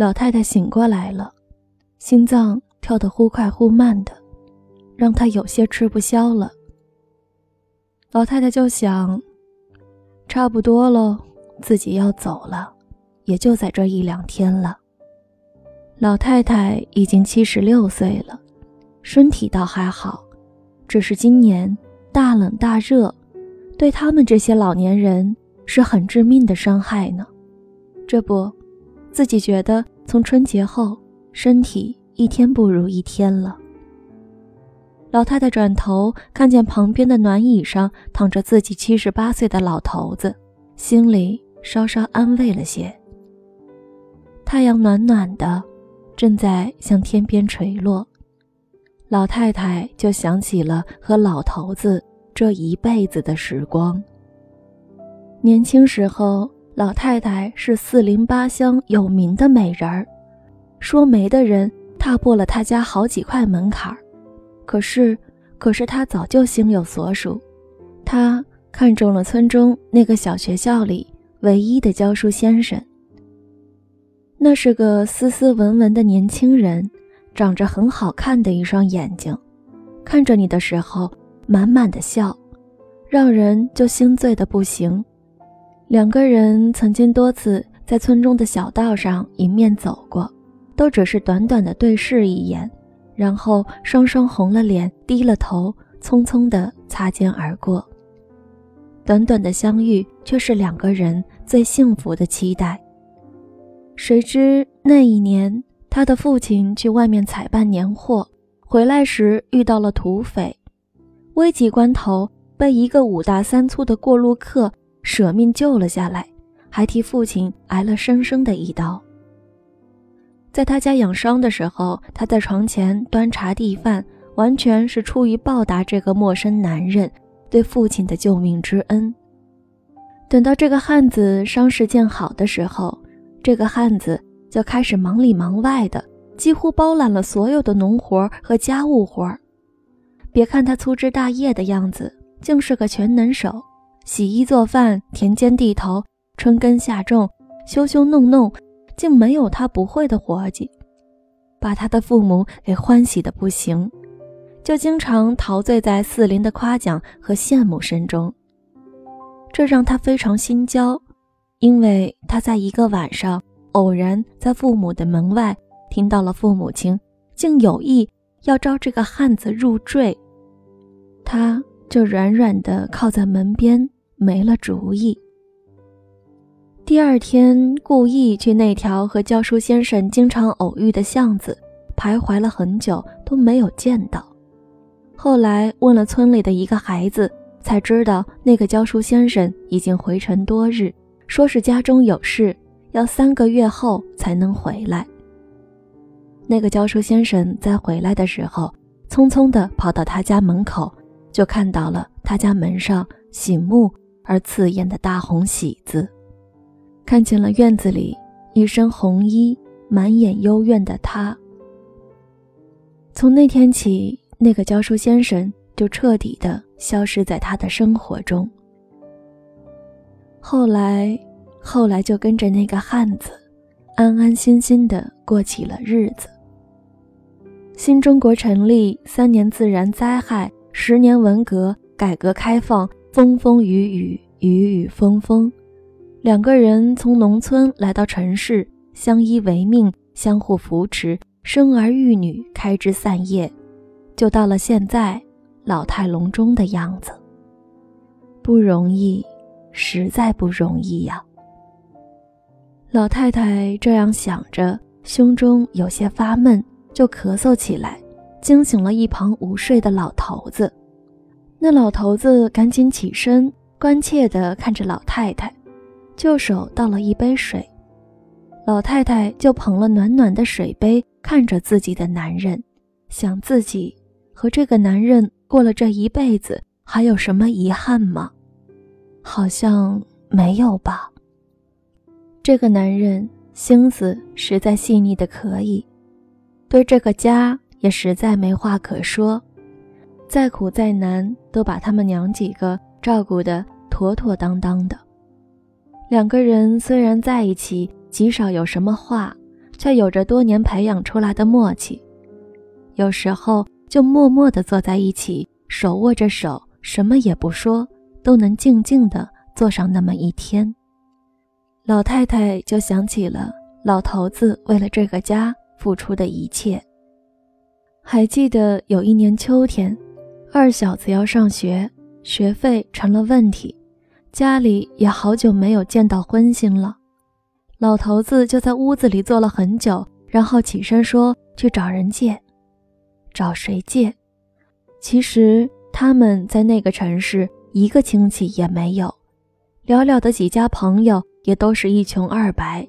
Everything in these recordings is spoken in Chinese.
老太太醒过来了，心脏跳得忽快忽慢的，让她有些吃不消了。老太太就想，差不多喽，自己要走了，也就在这一两天了。老太太已经七十六岁了，身体倒还好，只是今年大冷大热，对他们这些老年人是很致命的伤害呢。这不，自己觉得从春节后身体一天不如一天了。老太太转头看见旁边的暖椅上躺着自己七十八岁的老头子，心里稍稍安慰了些。太阳暖暖的。正在向天边垂落，老太太就想起了和老头子这一辈子的时光。年轻时候，老太太是四邻八乡有名的美人儿，说媒的人踏破了她家好几块门槛儿。可是，可是她早就心有所属，她看中了村中那个小学校里唯一的教书先生。那是个斯斯文文的年轻人，长着很好看的一双眼睛，看着你的时候满满的笑，让人就心醉的不行。两个人曾经多次在村中的小道上迎面走过，都只是短短的对视一眼，然后双双红了脸，低了头，匆匆的擦肩而过。短短的相遇，却是两个人最幸福的期待。谁知那一年，他的父亲去外面采办年货，回来时遇到了土匪，危急关头被一个五大三粗的过路客舍命救了下来，还替父亲挨了生生的一刀。在他家养伤的时候，他在床前端茶递饭，完全是出于报答这个陌生男人对父亲的救命之恩。等到这个汉子伤势见好的时候，这个汉子就开始忙里忙外的，几乎包揽了所有的农活和家务活。别看他粗枝大叶的样子，竟是个全能手，洗衣做饭、田间地头、春耕夏种、修修弄弄，竟没有他不会的活计，把他的父母给欢喜的不行，就经常陶醉在四邻的夸奖和羡慕声中。这让他非常心焦。因为他在一个晚上偶然在父母的门外听到了父母亲竟有意要招这个汉子入赘，他就软软的靠在门边没了主意。第二天故意去那条和教书先生经常偶遇的巷子徘徊了很久都没有见到，后来问了村里的一个孩子，才知道那个教书先生已经回城多日。说是家中有事，要三个月后才能回来。那个教书先生在回来的时候，匆匆地跑到他家门口，就看到了他家门上醒目而刺眼的大红喜字，看见了院子里一身红衣、满眼幽怨的他。从那天起，那个教书先生就彻底的消失在他的生活中。后来，后来就跟着那个汉子，安安心心的过起了日子。新中国成立三年，自然灾害；十年文革，改革开放，风风雨雨，雨雨风风。两个人从农村来到城市，相依为命，相互扶持，生儿育女，开枝散叶，就到了现在老态龙钟的样子。不容易。实在不容易呀。老太太这样想着，胸中有些发闷，就咳嗽起来，惊醒了一旁午睡的老头子。那老头子赶紧起身，关切地看着老太太，就手倒了一杯水。老太太就捧了暖暖的水杯，看着自己的男人，想自己和这个男人过了这一辈子，还有什么遗憾吗？好像没有吧。这个男人心思实在细腻的可以，对这个家也实在没话可说，再苦再难都把他们娘几个照顾得妥妥当当的。两个人虽然在一起极少有什么话，却有着多年培养出来的默契。有时候就默默地坐在一起，手握着手，什么也不说，都能静静地坐上那么一天。老太太就想起了老头子为了这个家付出的一切。还记得有一年秋天，二小子要上学，学费成了问题，家里也好久没有见到荤腥了。老头子就在屋子里坐了很久，然后起身说去找人借。找谁借？其实他们在那个城市一个亲戚也没有，寥寥的几家朋友也都是一穷二白。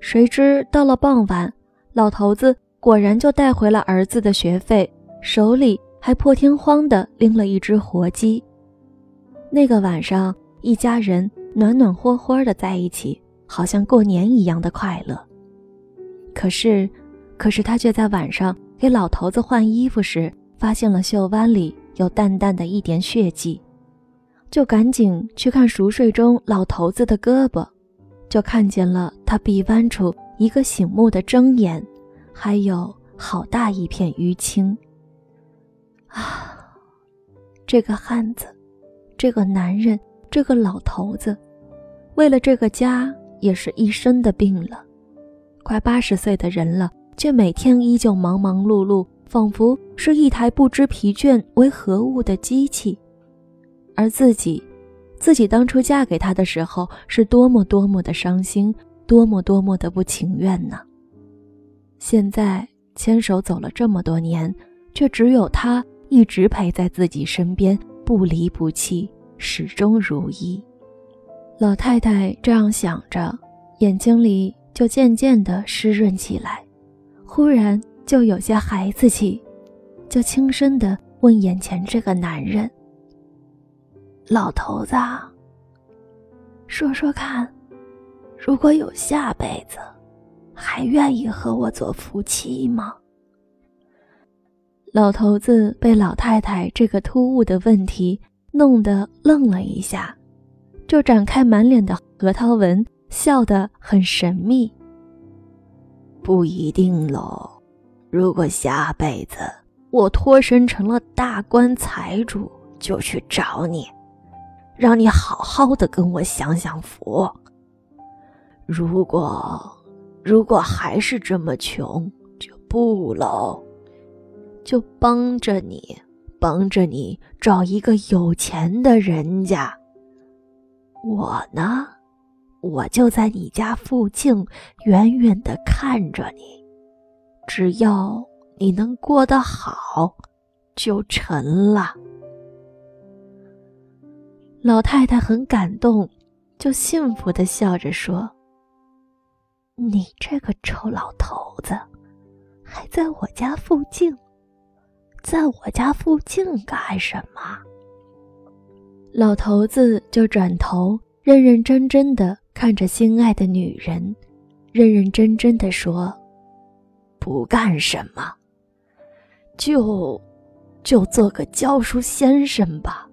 谁知到了傍晚，老头子果然就带回了儿子的学费，手里还破天荒地拎了一只活鸡。那个晚上，一家人暖暖和和的在一起，好像过年一样的快乐。可是，可是他却在晚上。给老头子换衣服时，发现了袖弯里有淡淡的一点血迹，就赶紧去看熟睡中老头子的胳膊，就看见了他臂弯处一个醒目的睁眼，还有好大一片淤青。啊，这个汉子，这个男人，这个老头子，为了这个家也是一身的病了，快八十岁的人了。却每天依旧忙忙碌碌，仿佛是一台不知疲倦为何物的机器。而自己，自己当初嫁给他的时候，是多么多么的伤心，多么多么的不情愿呢？现在牵手走了这么多年，却只有他一直陪在自己身边，不离不弃，始终如一。老太太这样想着，眼睛里就渐渐的湿润起来。忽然就有些孩子气，就轻声地问眼前这个男人：“老头子，说说看，如果有下辈子，还愿意和我做夫妻吗？”老头子被老太太这个突兀的问题弄得愣了一下，就展开满脸的核桃纹，笑得很神秘。不一定喽。如果下辈子我脱身成了大官财主，就去找你，让你好好的跟我享享福。如果如果还是这么穷，就不喽，就帮着你，帮着你找一个有钱的人家。我呢？我就在你家附近，远远的看着你，只要你能过得好，就成了。老太太很感动，就幸福的笑着说：“你这个臭老头子，还在我家附近，在我家附近干什么？”老头子就转头，认认真真的。看着心爱的女人，认认真真的说：“不干什么，就就做个教书先生吧。”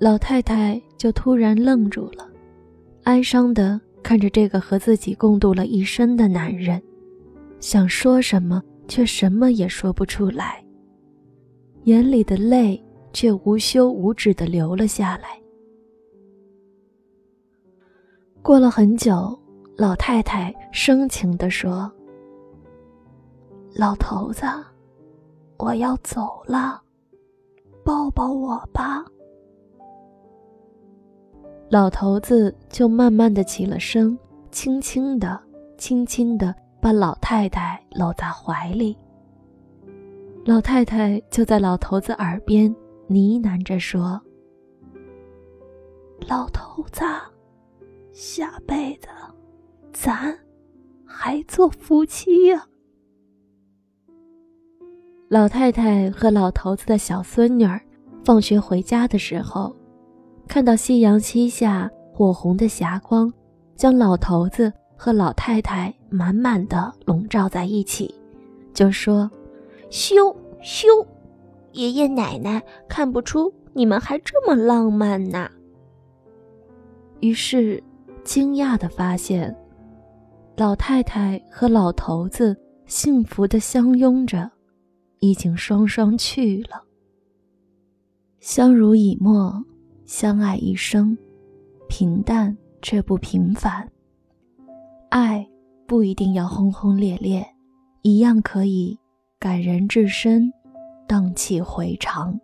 老太太就突然愣住了，哀伤的看着这个和自己共度了一生的男人，想说什么却什么也说不出来，眼里的泪却无休无止的流了下来。过了很久，老太太深情地说：“老头子，我要走了，抱抱我吧。”老头子就慢慢的起了身，轻轻的、轻轻的把老太太搂在怀里。老太太就在老头子耳边呢喃着说：“老头子。”下辈子，咱还做夫妻呀！老太太和老头子的小孙女儿放学回家的时候，看到夕阳西下，火红的霞光将老头子和老太太满满的笼罩在一起，就说：“羞羞，爷爷奶奶看不出你们还这么浪漫呢。”于是。惊讶的发现，老太太和老头子幸福的相拥着，已经双双去了。相濡以沫，相爱一生，平淡却不平凡。爱不一定要轰轰烈烈，一样可以感人至深，荡气回肠。